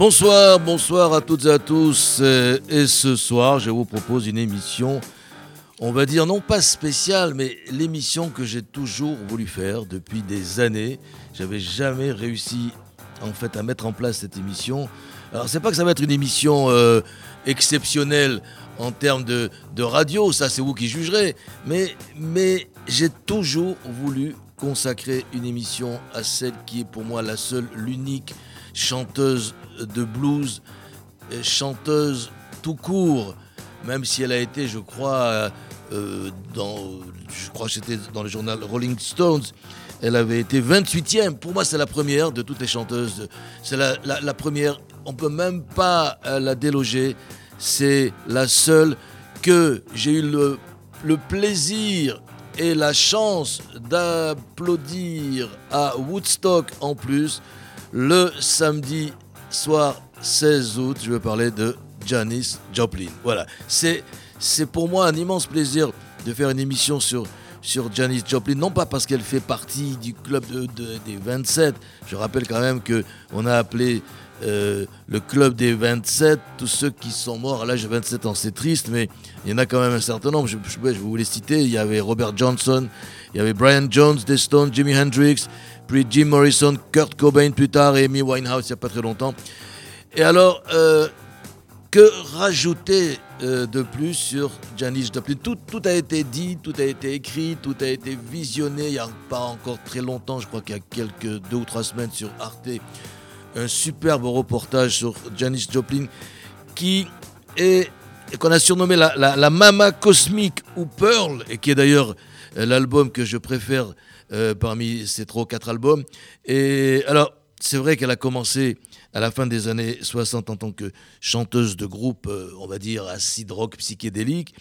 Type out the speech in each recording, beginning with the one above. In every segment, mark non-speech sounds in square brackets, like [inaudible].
Bonsoir, bonsoir à toutes et à tous. Euh, et ce soir, je vous propose une émission, on va dire non pas spéciale, mais l'émission que j'ai toujours voulu faire depuis des années. J'avais jamais réussi en fait à mettre en place cette émission. Alors c'est pas que ça va être une émission euh, exceptionnelle en termes de, de radio, ça c'est vous qui jugerez, mais, mais j'ai toujours voulu consacrer une émission à celle qui est pour moi la seule, l'unique chanteuse de blues, chanteuse tout court, même si elle a été, je crois, euh, c'était dans le journal Rolling Stones, elle avait été 28e. Pour moi, c'est la première de toutes les chanteuses. C'est la, première. On peut même pas euh, la déloger. C'est la seule que j'ai eu le plaisir et la chance d'applaudir à Woodstock en plus le samedi soir 16 août, je vais parler de Janis Joplin. Voilà, c'est, pour moi un immense plaisir de faire une émission sur, sur Janis Joplin, non pas parce qu'elle fait partie du club des 27, je rappelle quand même qu'on a appelé euh, le club des 27, tous ceux qui sont morts à l'âge de 27 ans, c'est triste, mais il y en a quand même un certain nombre, je, je, vous les citer, il y avait Robert Johnson, il y avait Brian Jones, des Stones, Jimi Hendrix, puis Jim Morrison, Kurt Cobain plus tard et Amy Winehouse il n'y a pas très longtemps. Et alors, euh, que rajouter euh, de plus sur Janis Joplin? Tout, a été dit, tout a été écrit, tout a été visionné il n'y a pas encore très longtemps, je crois qu'il y a quelques deux ou trois semaines sur Arte, un superbe reportage sur Janis Joplin qui est qu'on a surnommé la, la, Mama Cosmique ou Pearl, et qui est d'ailleurs euh, l'album que je préfère euh, parmi ces trois ou quatre albums. Et alors, c'est vrai qu'elle a commencé à la fin des années 60 en tant que chanteuse de groupe, euh, on va dire, acid rock psychédélique.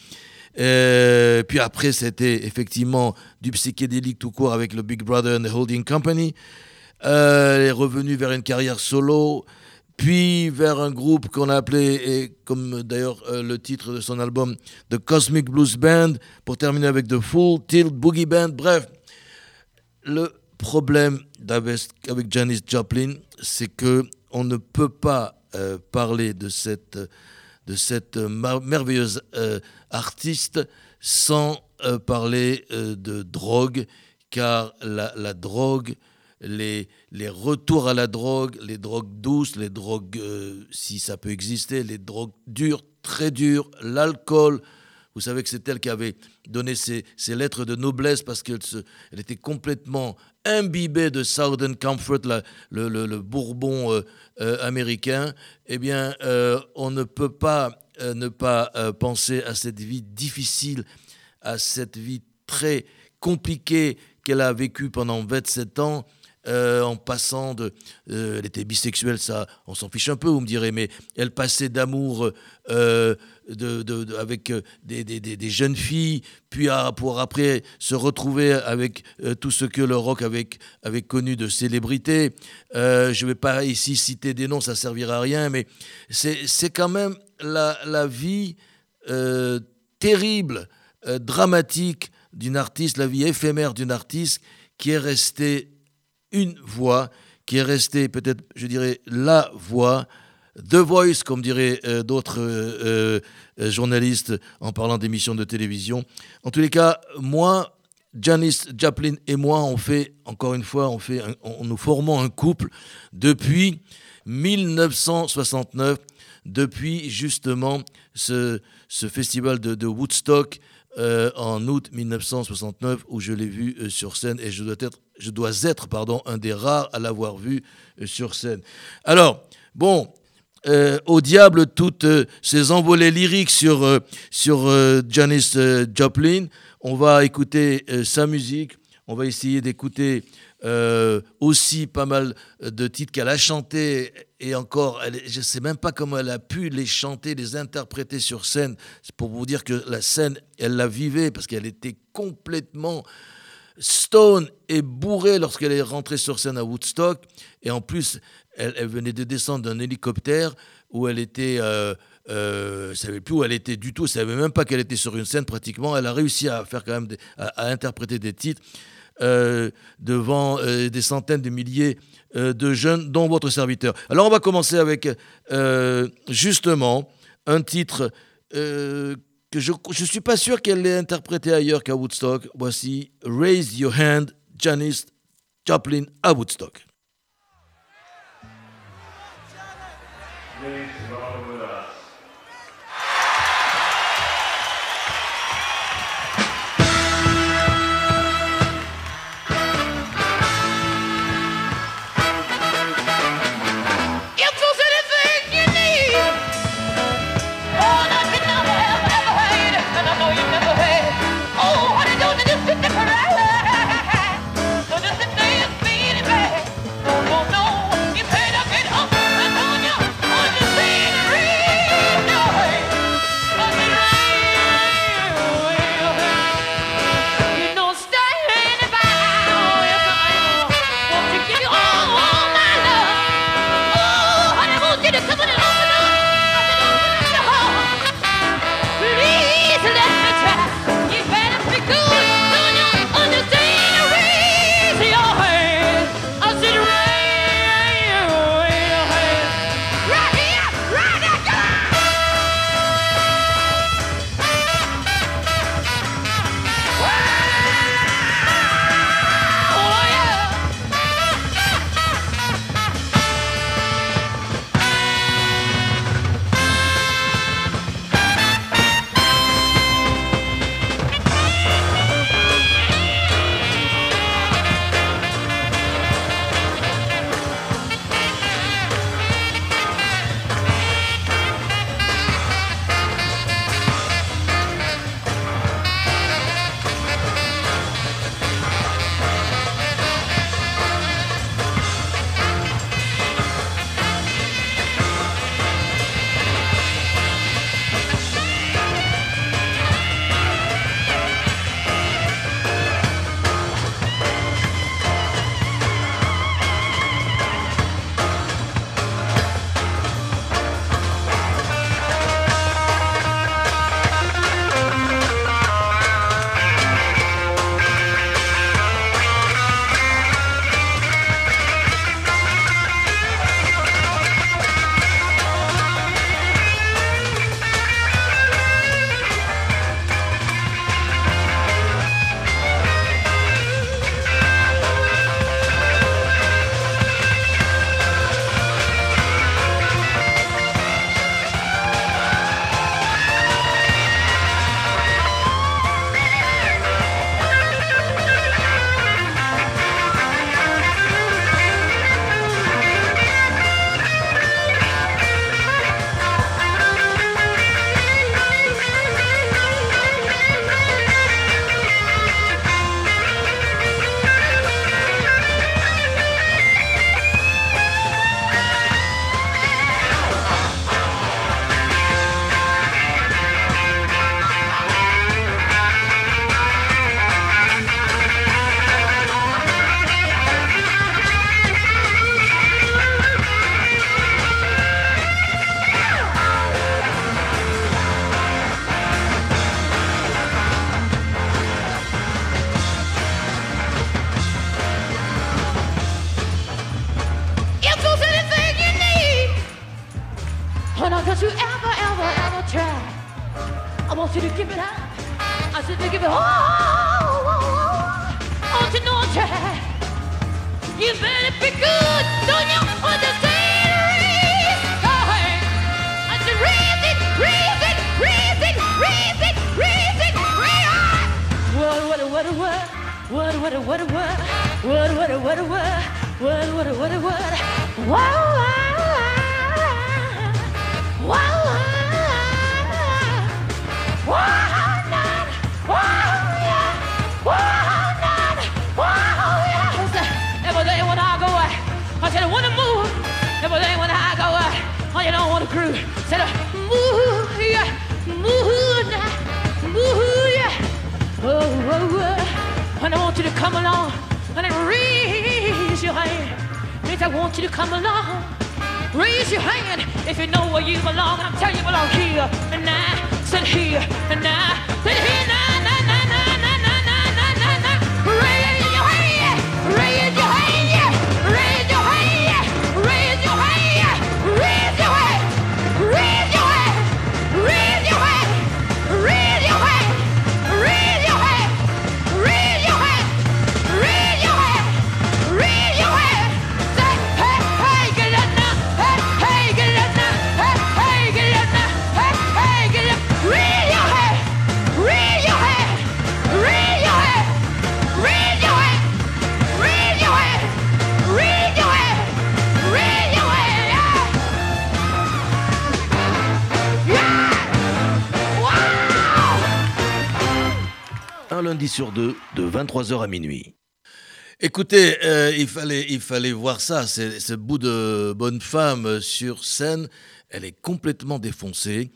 Euh, puis après, c'était effectivement du psychédélique tout court avec le Big Brother and the Holding Company. elle est revenue vers une carrière solo, puis vers un groupe qu'on a appelé, et comme d'ailleurs le titre de son album, The Cosmic Blues Band, pour terminer avec The Full Tilt Boogie Band. Bref, le problème avec Janis Joplin, c'est que on ne peut pas euh, parler de cette, cette merveilleuse euh, artiste sans euh, parler de drogue, car la, drogue, les, retours à la drogue, les drogues douces, les drogues, si ça peut exister, les drogues dures, très dures, l'alcool, vous savez que c'est elle qui avait donné ses, lettres de noblesse parce qu'elle elle était complètement imbibée de Southern Comfort, le, bourbon euh, euh, américain. Eh bien, euh, on ne peut pas ne pas penser à cette vie difficile, à cette vie très compliquée qu'elle a vécue pendant 27 ans. En passant de... elle était bisexuelle, ça, on s'en fiche un peu, vous me direz, mais elle passait d'amour de, avec euh, des, jeunes filles, puis pour après se retrouver avec euh, tout ce que le rock avait, connu de célébrité. Euh, je ne vais pas ici citer des noms, ça ne servira à rien, mais c'est quand même la, vie terrible, dramatique d'une artiste, la vie éphémère d'une artiste qui est restée une voix, qui est restée peut-être, je dirais, la voix The Voice, comme diraient euh, d'autres euh, euh, journalistes en parlant d'émissions de télévision. En tous les cas, moi, Janis Joplin et moi, on fait, encore une fois, on fait nous formons un couple depuis 1969, depuis justement ce, ce festival de, Woodstock en août 1969 où je l'ai vu sur scène et je dois être, je dois être pardon, un des rares à l'avoir vu sur scène. Alors, bon, euh, au diable toutes euh, ces envolées lyriques sur, euh, Janis Joplin. On va écouter sa musique, On va essayer d'écouter euh, aussi pas mal de titres qu'elle a chantés et encore, je ne sais même pas comment elle a pu les chanter, les interpréter sur scène. C'est pour vous dire que la scène, elle la vivait parce qu'elle était complètement stone et bourrée lorsqu'elle est rentrée sur scène à Woodstock. Et en plus, elle, venait de descendre d'un hélicoptère où elle était... Euh, euh, savait plus où elle était du tout, savait même pas qu'elle était sur une scène pratiquement. Elle a réussi à faire quand même interpréter des titres euh, devant euh, des centaines de milliers euh, de jeunes, dont votre serviteur. Alors on va commencer avec justement un titre que je ne suis pas sûr qu'elle l'ait interprété ailleurs qu'à Woodstock. Voici Raise Your Hand, Janis Joplin à Woodstock. want you to give it up. I said to give it all. Oh, oh, oh, oh, you know you You better be good. Don't you understand? Raise it. I raise it, raise it, raise it, raise it, raise it, raise it. What, what, what, what? What, what, what, what? What, what, what, what? What, what, what, what? Wow, wow, wow. Wow crew. Said, move, yeah, move, now, move, yeah. Oh, I want you to come along and raise your hand. Means I want you to come along. Raise your hand if you know where you belong. I'm telling you belong here and now and he and I lundi sur deux, de 23h à minuit. Écoutez, euh, il, fallait, il fallait voir ça, ce bout de bonne femme sur scène, elle est complètement défoncée.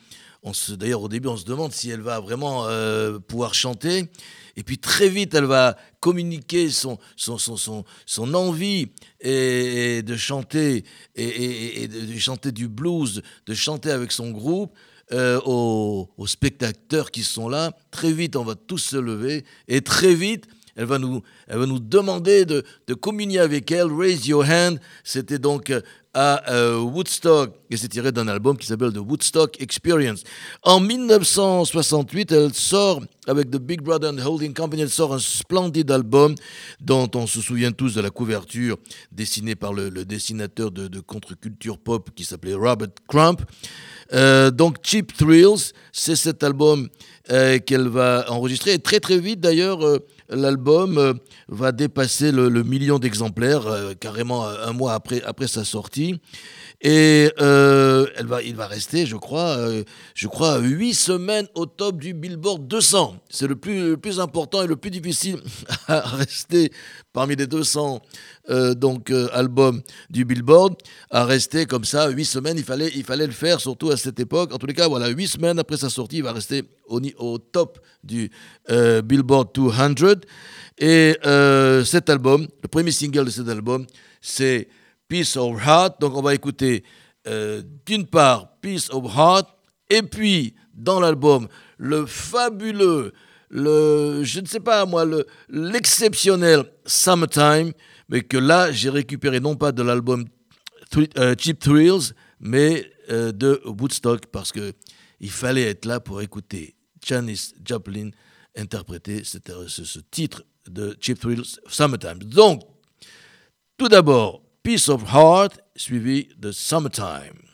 D'ailleurs, au début, on se demande si elle va vraiment euh, pouvoir chanter. Et puis très vite, elle va communiquer son, son, son, son, envie de chanter et, de chanter du blues, de chanter avec son groupe. Euh, aux, spectateurs qui sont là. Très vite, on va tous se lever et très vite, elle va nous, elle va nous demander de, de communier avec elle. Raise Your Hand, c'était donc euh, à euh, Woodstock et c'est tiré d'un album qui s'appelle The Woodstock Experience. En 1968, elle sort avec The Big Brother and Holding Company, elle sort un splendide album dont on se souvient tous de la couverture dessinée par le, dessinateur de, de contre-culture pop qui s'appelait Robert Crump. Euh, donc Cheap Thrills, c'est cet album euh, qu'elle va enregistrer. Et très très vite d'ailleurs, euh, l'album va dépasser le, million d'exemplaires, carrément un mois après, après sa sortie. Et elle va, il va rester, je crois, je crois, huit semaines au top du Billboard 200. C'est le plus, important et le plus difficile [laughs] à rester parmi les 200 euh, donc, euh, albums du Billboard, à rester comme ça huit semaines. Il fallait, il fallait le faire, surtout à cette époque. En tous les cas, voilà, huit semaines après sa sortie, il va rester au, au top du euh, Billboard 200. Et cet album, le premier single de cet album, c'est Peace of Heart. Donc, on va écouter d'une part Peace of Heart, et puis dans l'album, le fabuleux le, je ne sais pas moi, l'exceptionnel Summertime, mais que là, j'ai récupéré non pas de l'album euh, Cheap Thrills, mais euh, de Woodstock, parce que il fallait être là pour écouter Janis Joplin interpréter ce, ce titre de Cheap Thrills Summertime. Donc, tout d'abord, Peace of Heart, suivi de Summertime.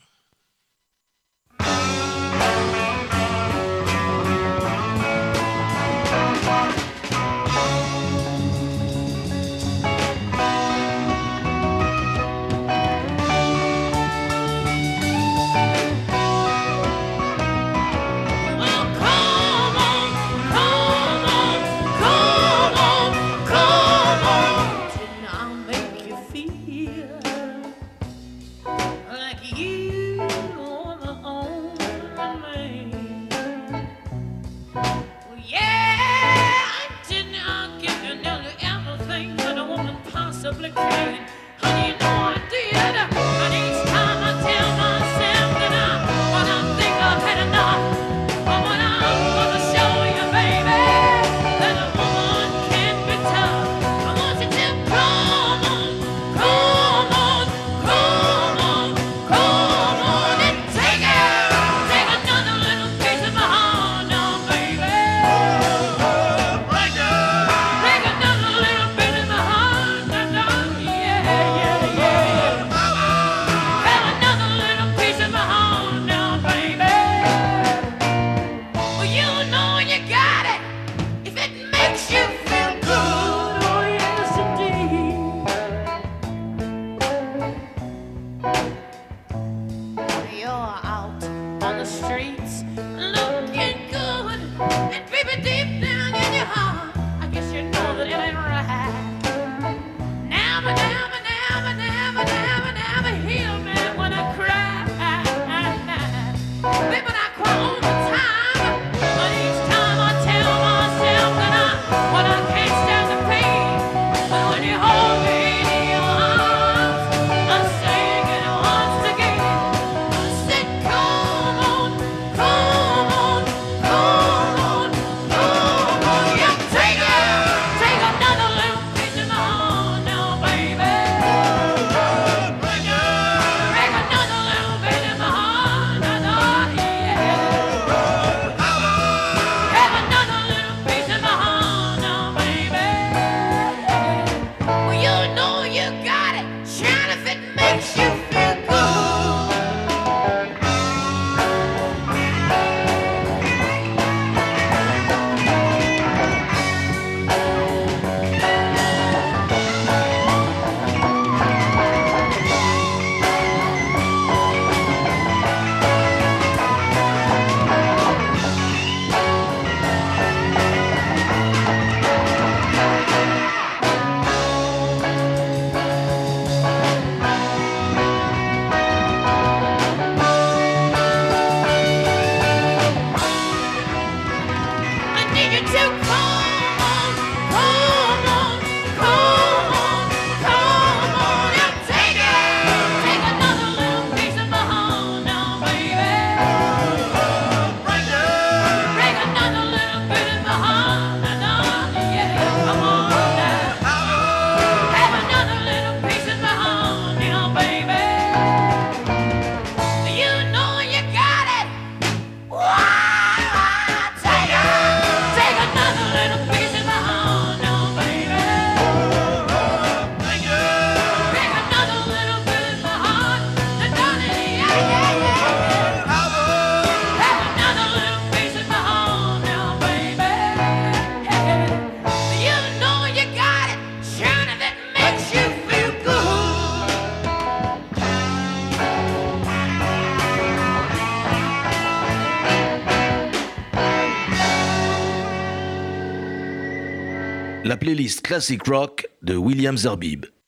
Playlist Classic Rock de William Zerbib.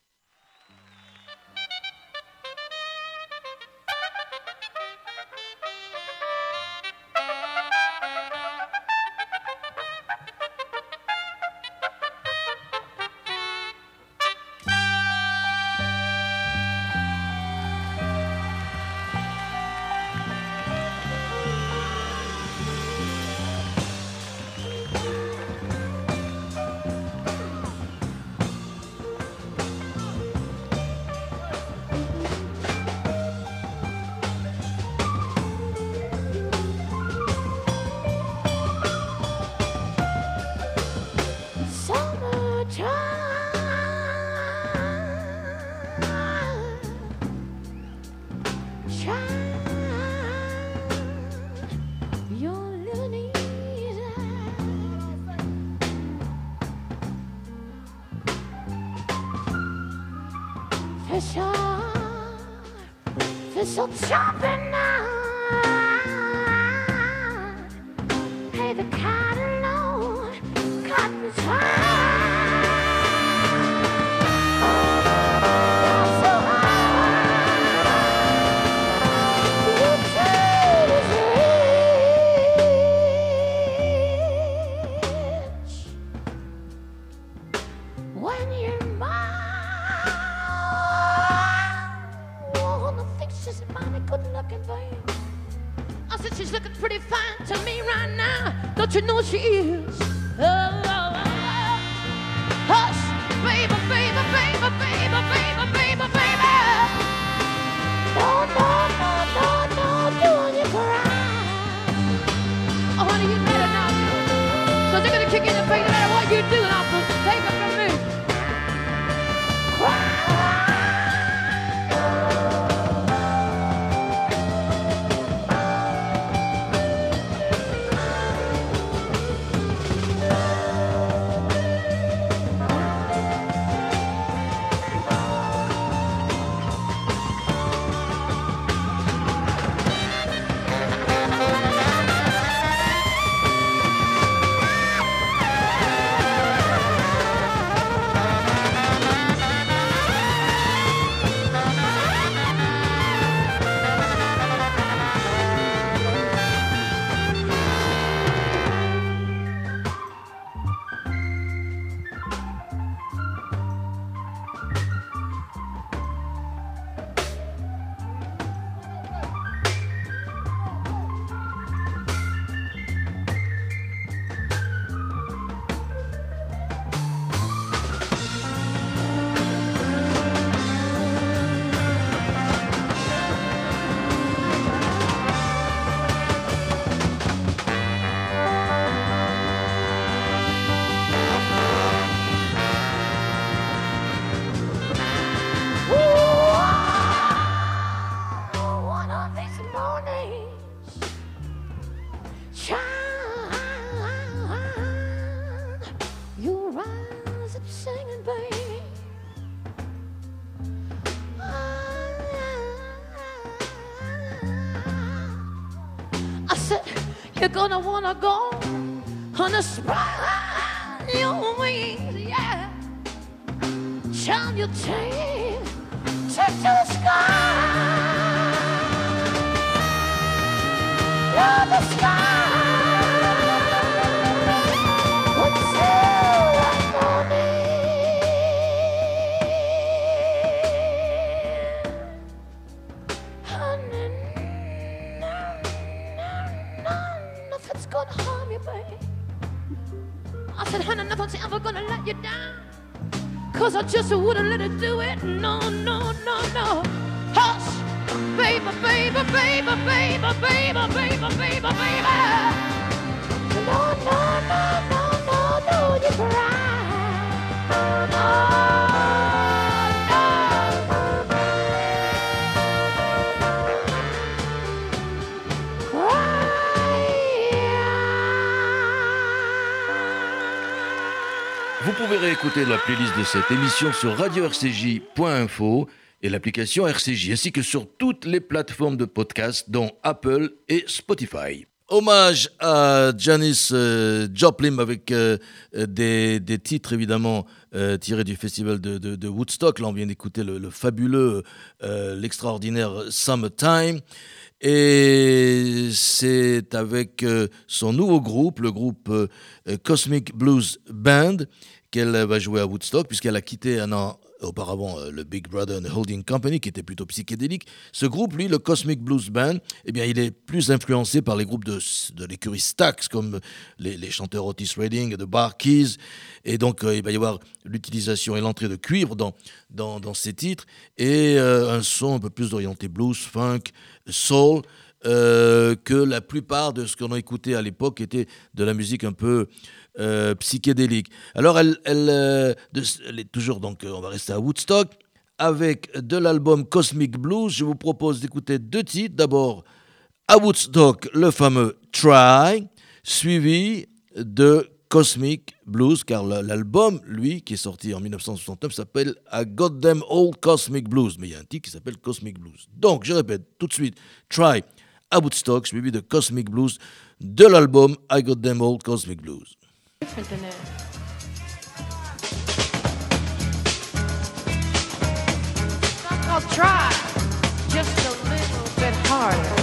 fish are, fish are now. Hey, the cotton low, cotton's high. Gonna wanna go on a spread your wings, yeah. Turn your tail, take Just wouldn't let it do it. No, no, no, no. Hush, baby, baby, baby, baby, baby, baby, baby, baby. No, no, no, no, no, no, you cry. Oh. Vous pouvez réécouter la playlist de cette émission sur radio-rcj.info et l'application RCJ, ainsi que sur toutes les plateformes de podcast, dont Apple et Spotify. Hommage à Janis euh, Joplin avec euh, des, des, titres évidemment euh, tirés du festival de, Woodstock. Là, on vient d'écouter le, le, fabuleux, l'extraordinaire Summertime. Et c'est avec euh, son nouveau groupe, le groupe euh, Cosmic Blues Band, qu'elle va jouer à Woodstock, puisqu'elle a quitté un an auparavant euh, le Big Brother and Holding Company, qui était plutôt psychédélique. Ce groupe, lui, le Cosmic Blues Band, eh bien, il est plus influencé par les groupes de, de l'écurie Stax, comme les, les, chanteurs Otis Redding et The Bar Keys. Et donc, euh, il va y avoir l'utilisation et l'entrée de cuivre dans, dans, dans, ces titres, et euh, un son un peu plus orienté blues, funk, soul. Que la plupart de ce qu'on a écouté à l'époque était de la musique un peu euh, psychédélique. Alors, euh, elle, est toujours, donc, on va rester à Woodstock, avec de l'album Cosmic Blues. Je vous propose d'écouter deux titres. D'abord, à Woodstock, le fameux Try, suivi de Cosmic Blues, car l'album, lui, qui est sorti en 1969, s'appelle A Goddamn Old Cosmic Blues. Mais il y a un titre qui s'appelle Cosmic Blues. Donc, je répète tout de suite, Try à Woodstock, suivi de Cosmic Blues de l'album I Them Old Cosmic Blues. I'll try just a little bit harder.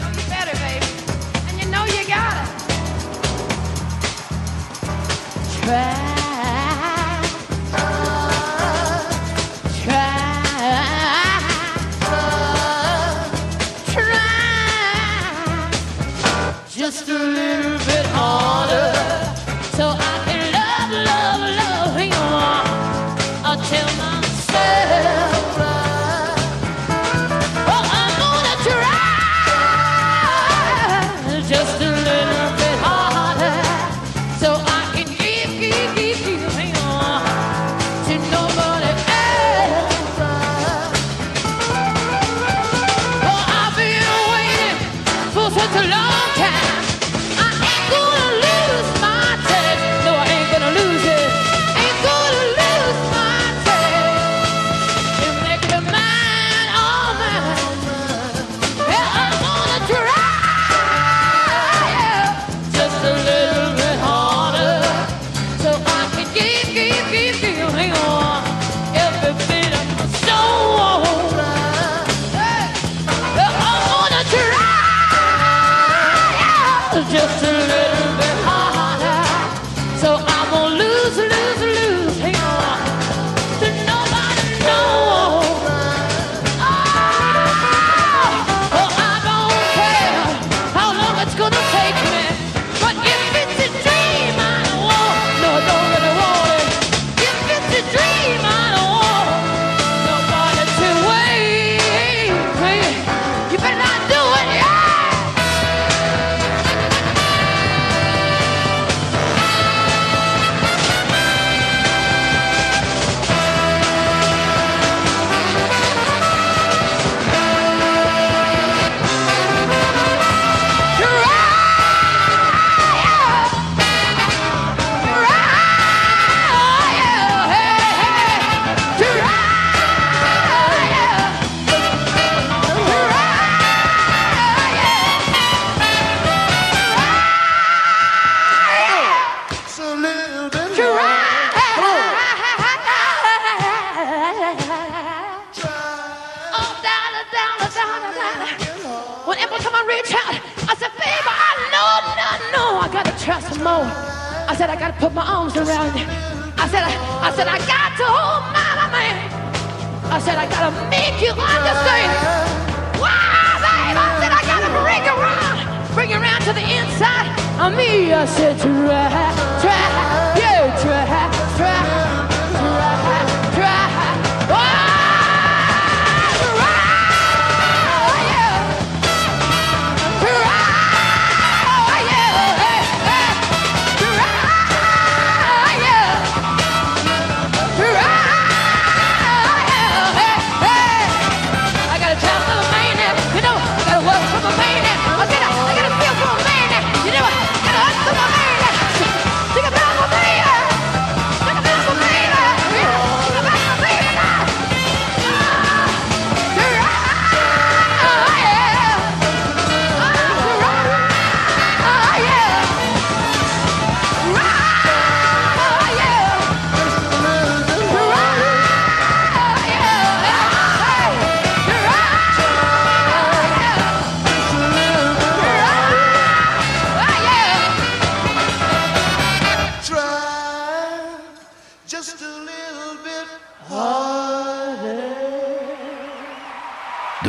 Know you better, baby, and you know you got it. Try.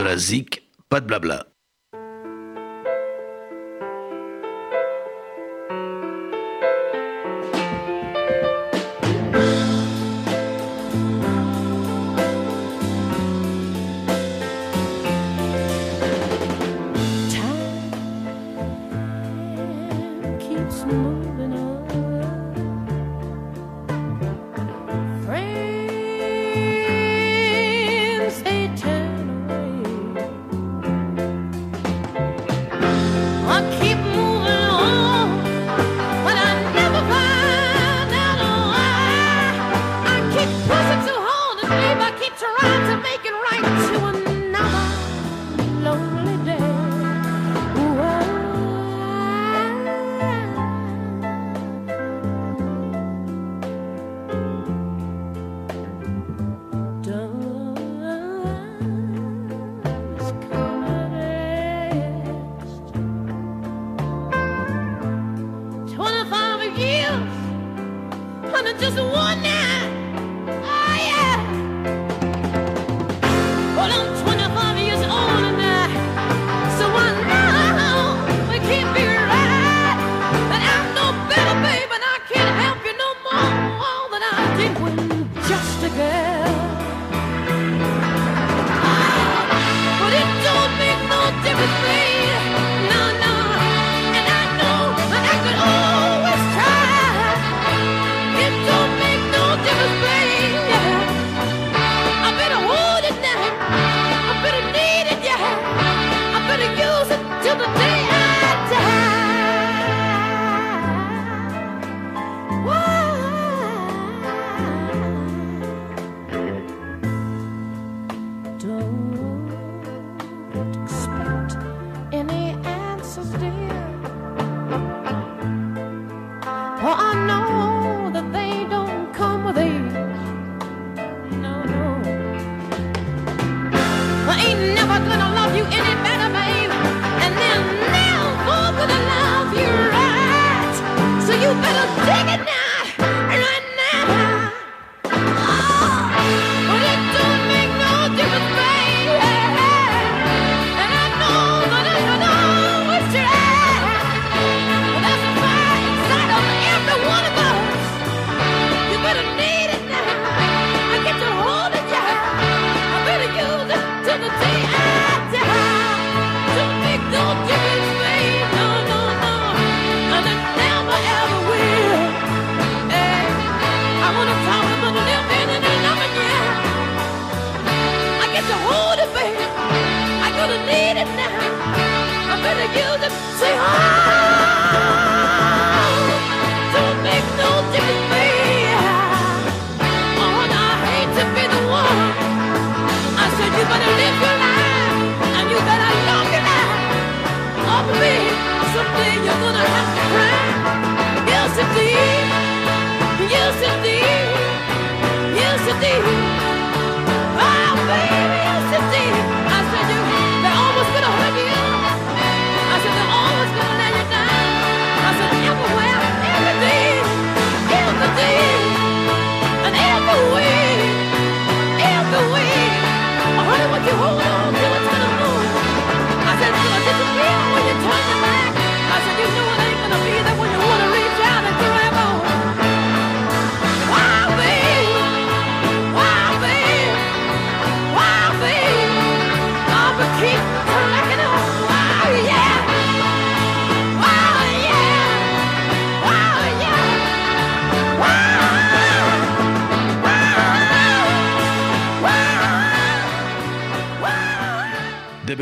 la ZIC, pas de blabla.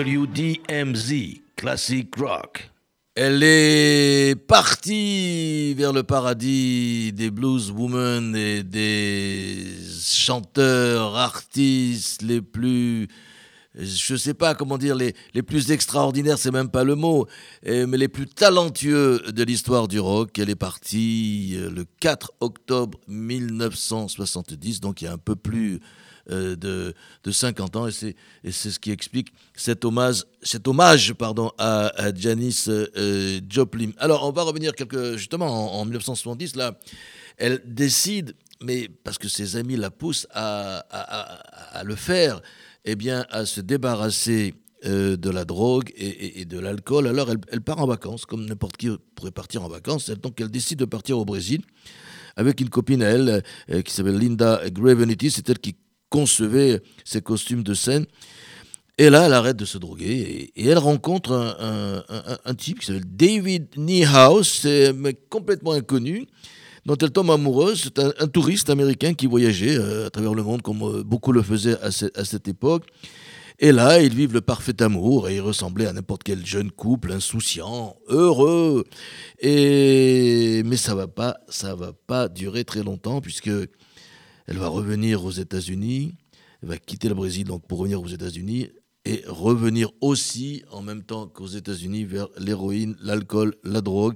WDMZ, Classic Rock. Elle est partie vers le paradis des blues women et des chanteurs, artistes les plus, je sais pas comment dire, les, les plus extraordinaires, c'est même pas le mot, mais les plus talentueux de l'histoire du rock. Elle est partie euh, le 4 octobre 1970, donc il y a un peu plus euh, de, de, 50 ans. Et c'est ce qui explique cet hommage, cet hommage pardon, à, à Janis euh, euh Joplin. Alors, on va revenir quelques, justement en, 1970. Là, elle décide, mais parce que ses amis la poussent à, à, le faire, eh bien, à se débarrasser euh, de la drogue et, de l'alcool. Alors elle, elle, part en vacances, comme n'importe qui pourrait partir en vacances. Donc elle décide de partir au Brésil avec une copine à elle qui s'appelle Linda Gravenitis. C'est elle qui concevait ses costumes de scène. Et là, elle arrête de se droguer et, elle rencontre un, type qui s'appelle David Niehaus, mais complètement inconnu, dont elle tombe amoureuse. C'est un, touriste américain qui voyageait euh, à travers le monde comme euh, beaucoup le faisaient à, à, cette époque. Et là, ils vivent le parfait amour et ils ressemblaient à n'importe quel jeune couple insouciant, heureux. Et mais ça va pas, ça va pas durer très longtemps puisque elle va revenir aux États-Unis, elle va quitter le Brésil donc pour revenir aux États-Unis et revenir aussi en même temps qu'aux États-Unis vers l'héroïne, l'alcool, la drogue.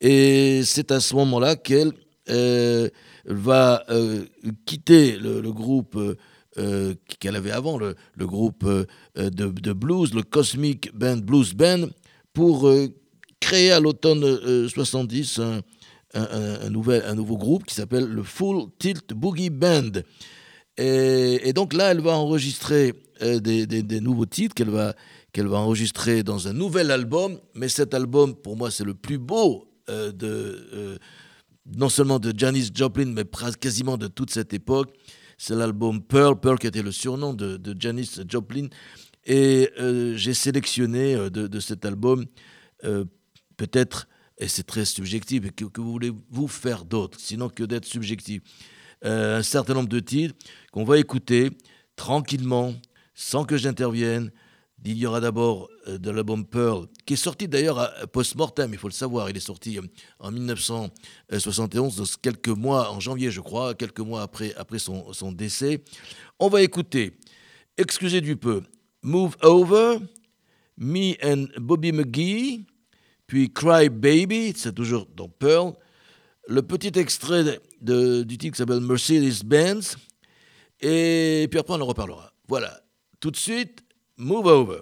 Et c'est à ce moment-là qu'elle euh, va euh, quitter le, groupe euh, qu'elle avait avant, le, groupe de, blues, le Cosmic Band Blues Band, pour créer à l'automne 70 un, nouvel, un nouveau groupe qui s'appelle le Full Tilt Boogie Band. Et, donc là, elle va enregistrer euh, des, nouveaux titres qu'elle va, qu'elle va enregistrer dans un nouvel album. Mais cet album, pour moi, c'est le plus beau euh, de, euh, non seulement de Janis Joplin, mais quasiment de toute cette époque. C'est l'album Pearl, Pearl qui était le surnom de, de Janis Joplin. Et j'ai sélectionné de, cet album peut-être, et c'est très subjectif, que, voulez-vous faire d'autre, sinon que d'être subjectif? Un certain nombre de titres qu'on va écouter tranquillement, sans que j'intervienne. Il y aura d'abord euh, de l'album Pearl, qui est sorti d'ailleurs post-mortem, il faut le savoir. Il est sorti euh, en 1971, donc quelques mois, en janvier je crois, quelques mois après, après son, son décès. On va écouter, excusez du peu, Move Over, Me and Bobby McGee, puis Cry Baby, c'est toujours dans Pearl. Le petit extrait de, du titre qui s'appelle Mercedes-Benz, et puis après on en reparlera. Voilà. Tout de suite, Move Over.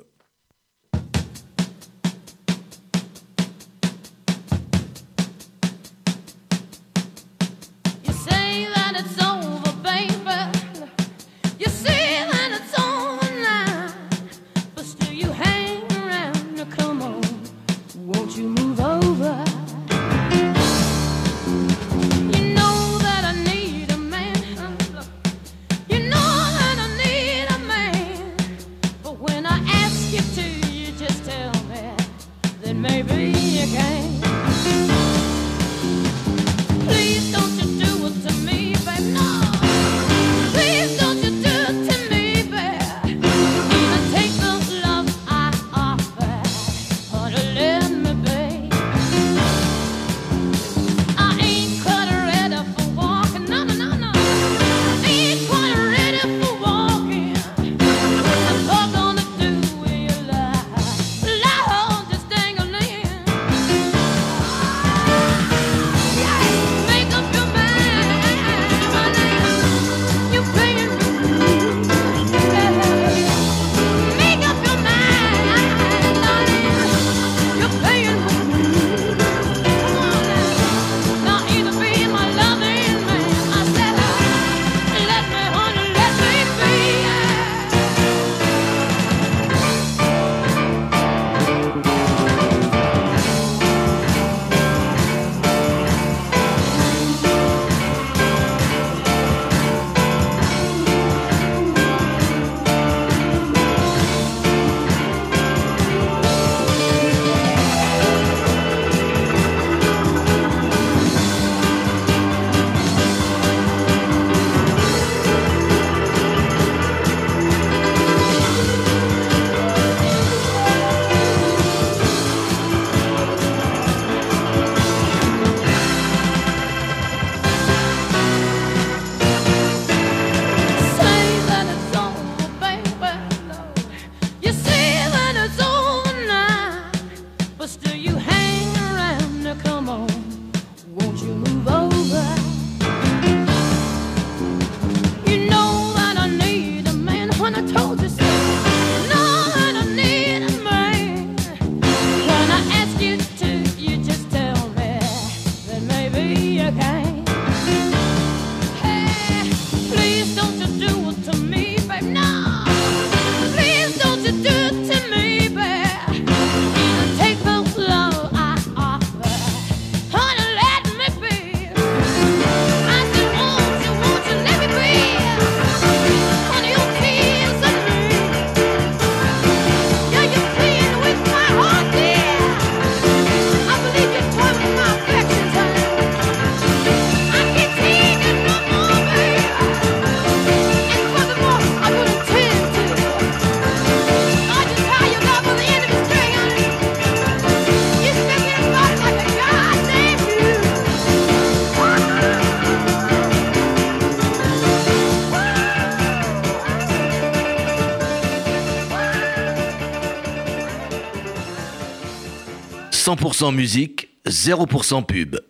100% musique, 0% pub.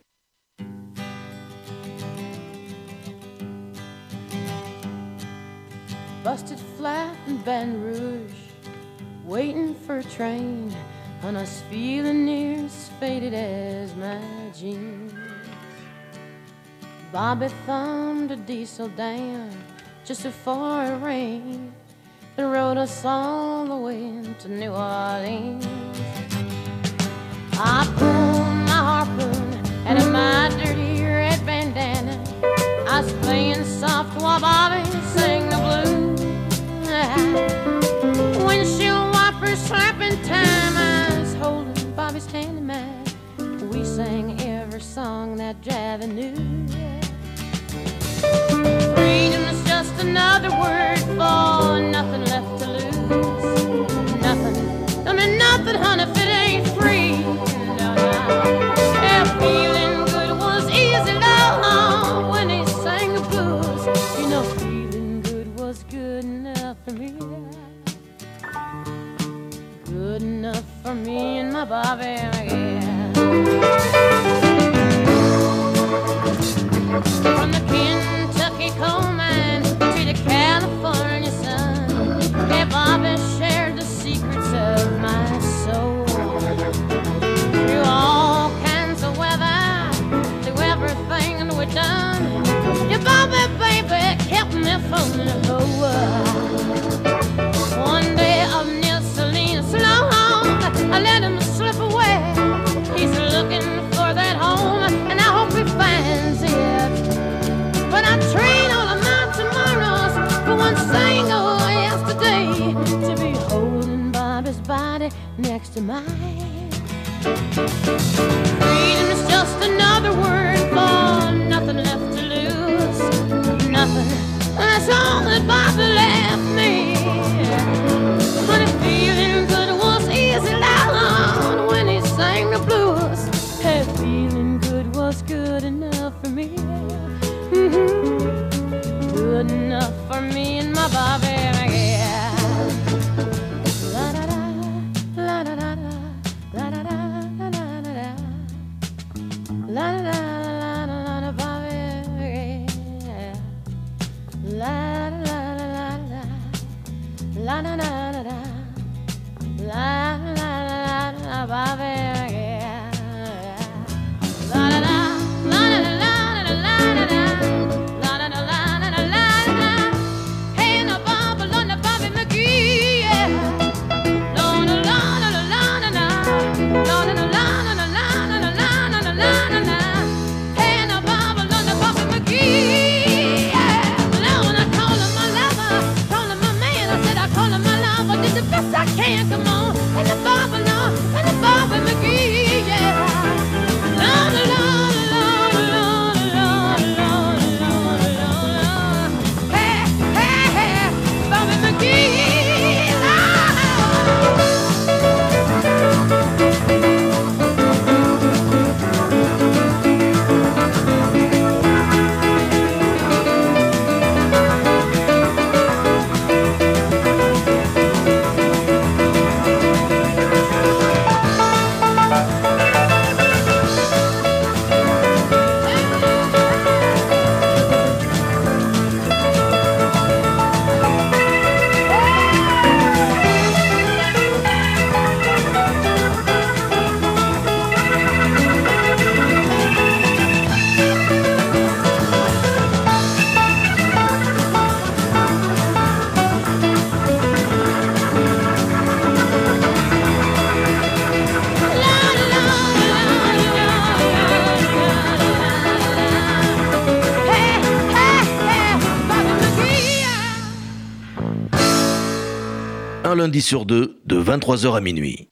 Busted flat in Baton Rouge, waiting for a train, and I was feeling near as faded as my jeans. Bobby thumbed a diesel down just before it rained and rode us all the way to New Orleans. Pulled my harpoon out of my dirty red bandana. I was playing soft while Bobby sang the blues. Windshield wipers slapping time. I was holding Bobby's hand in mine. We sang every song that Javi knew. Just another word for nothing left to lose. Nothing. I mean nothing, honey, for me and my Bobby, yeah. From the Kentucky coal mine to the California sun, yeah, Bobby shared the secrets of my soul. Through all kinds of weather, through everything we've done, yeah, Bobby, baby, kept me from the next to mine. Freedom is just another word for nothing left to lose. Nothing. That's all that Bobby left me. Feeling good was easy when he sang the blues. Hey, feeling good was good enough for me. Mhm. Good enough for me and my Bobby. Lundi sur deux, de 23h à minuit.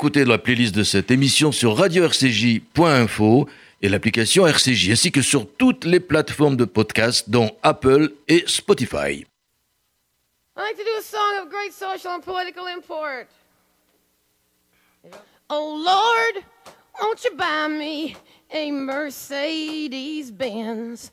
Réécouter la playlist de cette émission sur radio-rcj.info et l'application RCJ, ainsi que sur toutes les plateformes de podcast, dont Apple et Spotify. I'd like to do a song of great social and political import. Oh Lord, won't you buy me a Mercedes Benz?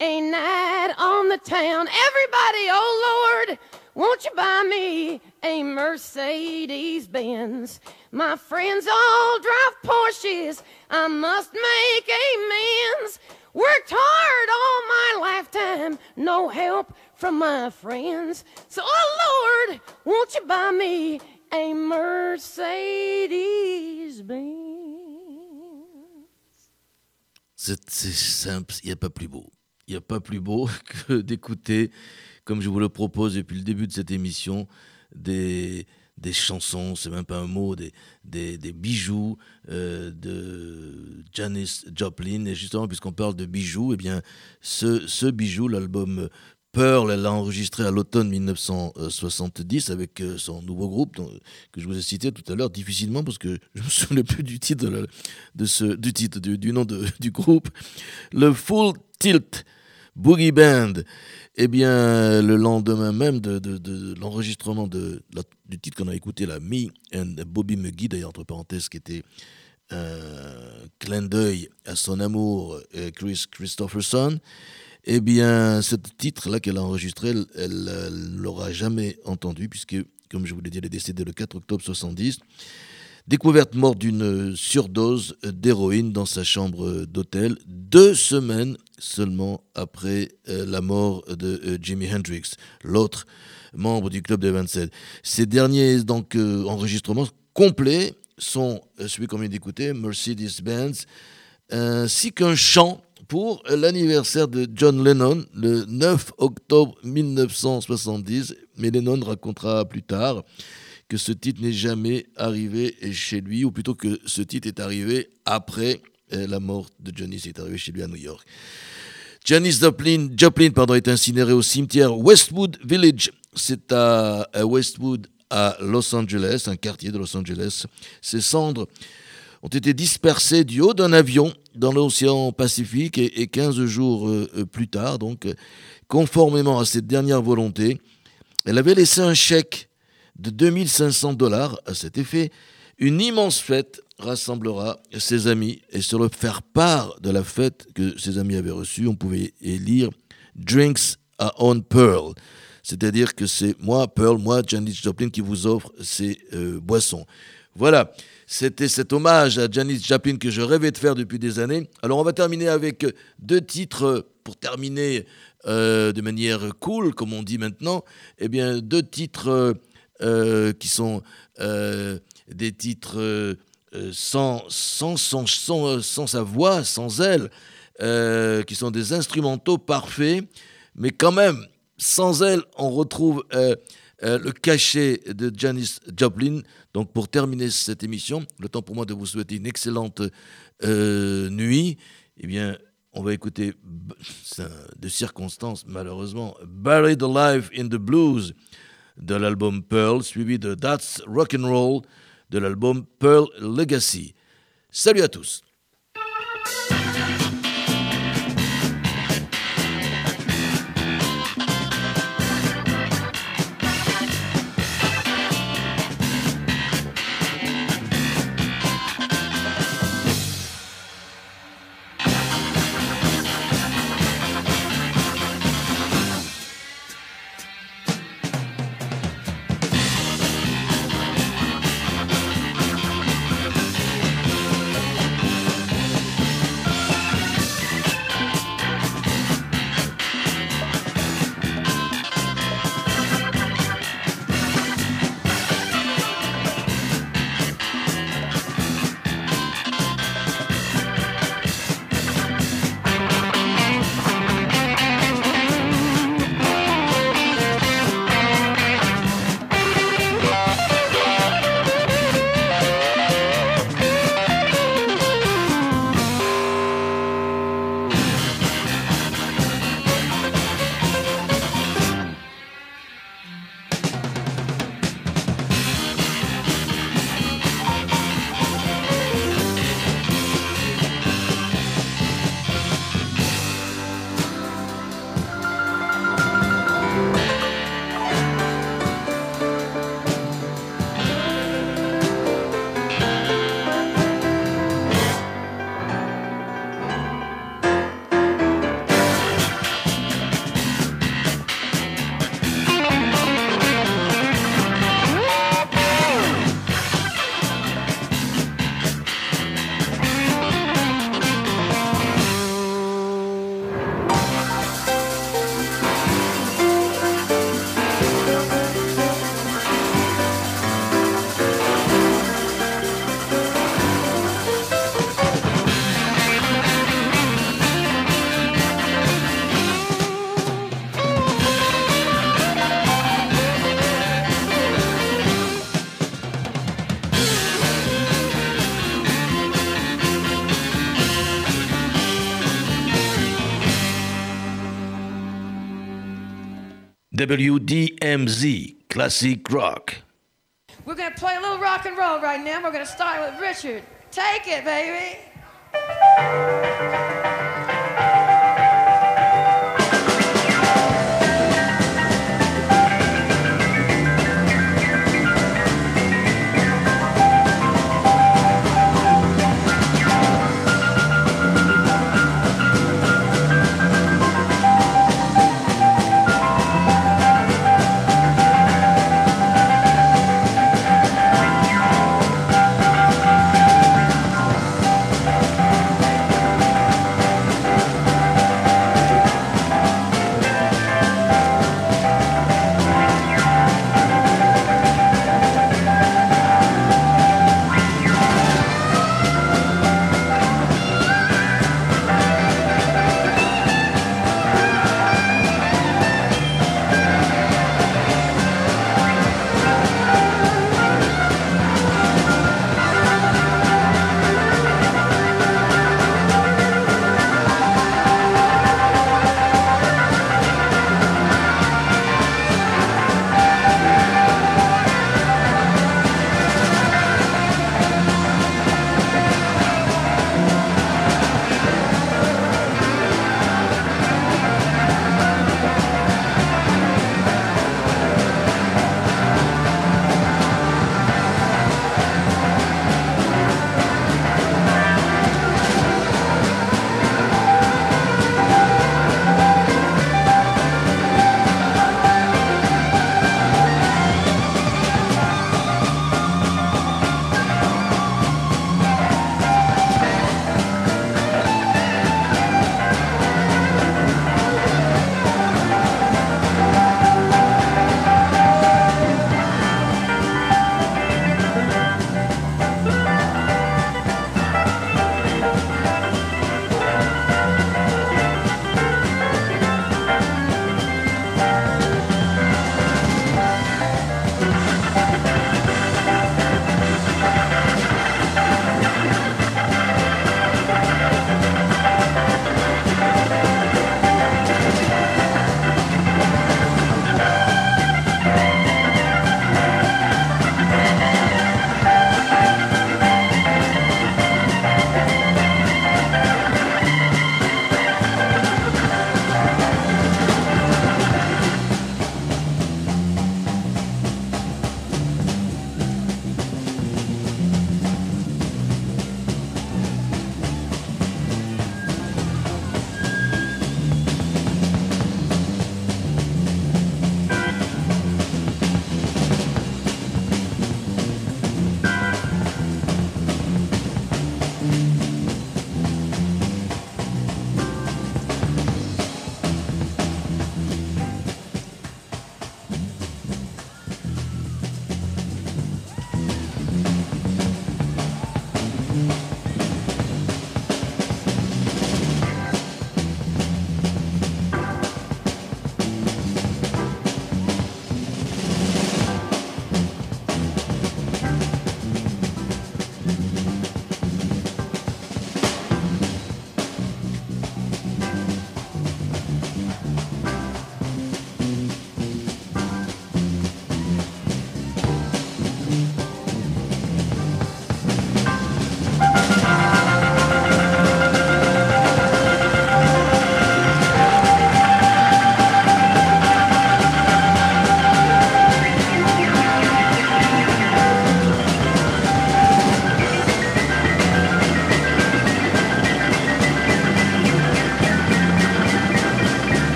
a night on the town. Everybody, oh Lord, won't you buy me a Mercedes Benz? My friends all drive Porsches. I must make amends. Worked hard all my lifetime, no help from my friends. So, oh Lord, won't you buy me a Mercedes Benz. C'est c'est simple, il n'y a pas plus beau. Il n'y a pas plus beau [laughs] que d'écouter, comme je vous le propose depuis le début de cette émission, des, des chansons, c'est même pas un mot, des, des, bijoux euh, de Janis Joplin. Et justement, puisqu'on parle de bijoux, eh bien, ce, ce bijou, l'album Pearl, elle l'a enregistré à l'automne 1970 avec euh, son nouveau groupe que je vous ai cité tout à l'heure, difficilement parce que je me [laughs] souviens plus du titre, de, ce, du, titre du nom de- du groupe. Le Full Tilt Boogie Band. Eh bien, le lendemain même de, de- l'enregistrement la- du titre qu'on a écouté, là, Me and Bobby McGee, d'ailleurs, entre parenthèses, qui était un clin d'œil à son amour, euh, Chris Christopherson, eh bien, ce titre-là qu'elle a enregistré, elle- euh, l'aura jamais entendu, puisque, comme je vous l'ai dit, elle est décédée le 4 octobre 70. Découverte morte d'une surdose d'héroïne dans sa chambre d'hôtel, deux semaines seulement après euh, la mort de euh, Jimi Hendrix, l'autre membre du club des 27. Ces derniers donc euh, enregistrements complets sont celui qu'on vient d'écouter, Mercedes-Benz, ainsi qu'un chant pour l'anniversaire de John Lennon le 9 octobre 1970. Mais Lennon racontera plus tard que ce titre n'est jamais arrivé chez lui, ou plutôt que ce titre est arrivé après euh, la mort de Johnny, c'est arrivé chez lui à New York. Janis Joplin, Joplin pardon, est incinérée au cimetière Westwood Village. C'est à, Westwood, à Los Angeles, un quartier de Los Angeles. Ses cendres ont été dispersées du haut d'un avion dans l'océan Pacifique et, et 15 jours euh, euh, plus tard, donc conformément à cette dernière volonté, elle avait laissé un chèque de 2500 dollars à cet effet. Une immense fête rassemblera ses amis et sur le faire part de la fête que ses amis avaient reçue, on pouvait y lire Drinks à On Pearl. C'est-à-dire que c'est moi, Pearl, moi, Janis Joplin, qui vous offre ces euh, boissons. Voilà, c'était cet hommage à Janis Joplin que je rêvais de faire depuis des années. Alors on va terminer avec deux titres pour terminer euh, de manière cool, comme on dit maintenant. Eh bien, deux titres euh, qui sont euh, des titres euh, sans, sans, sans, sans, sa voix, sans elle, qui sont des instrumentaux parfaits, mais quand même, sans elle, on retrouve le cachet de Janis Joplin. Donc, pour terminer cette émission, le temps pour moi de vous souhaiter une excellente nuit. Eh bien, on va écouter de circonstances, malheureusement, Buried Alive in the Blues de l'album Pearl, suivi de That's Rock and Roll de l'album Pearl Legacy. Salut à tous. WDMZ Classic Rock. We're gonna play a little rock and roll right now. We're gonna start with Richard. Take it, baby.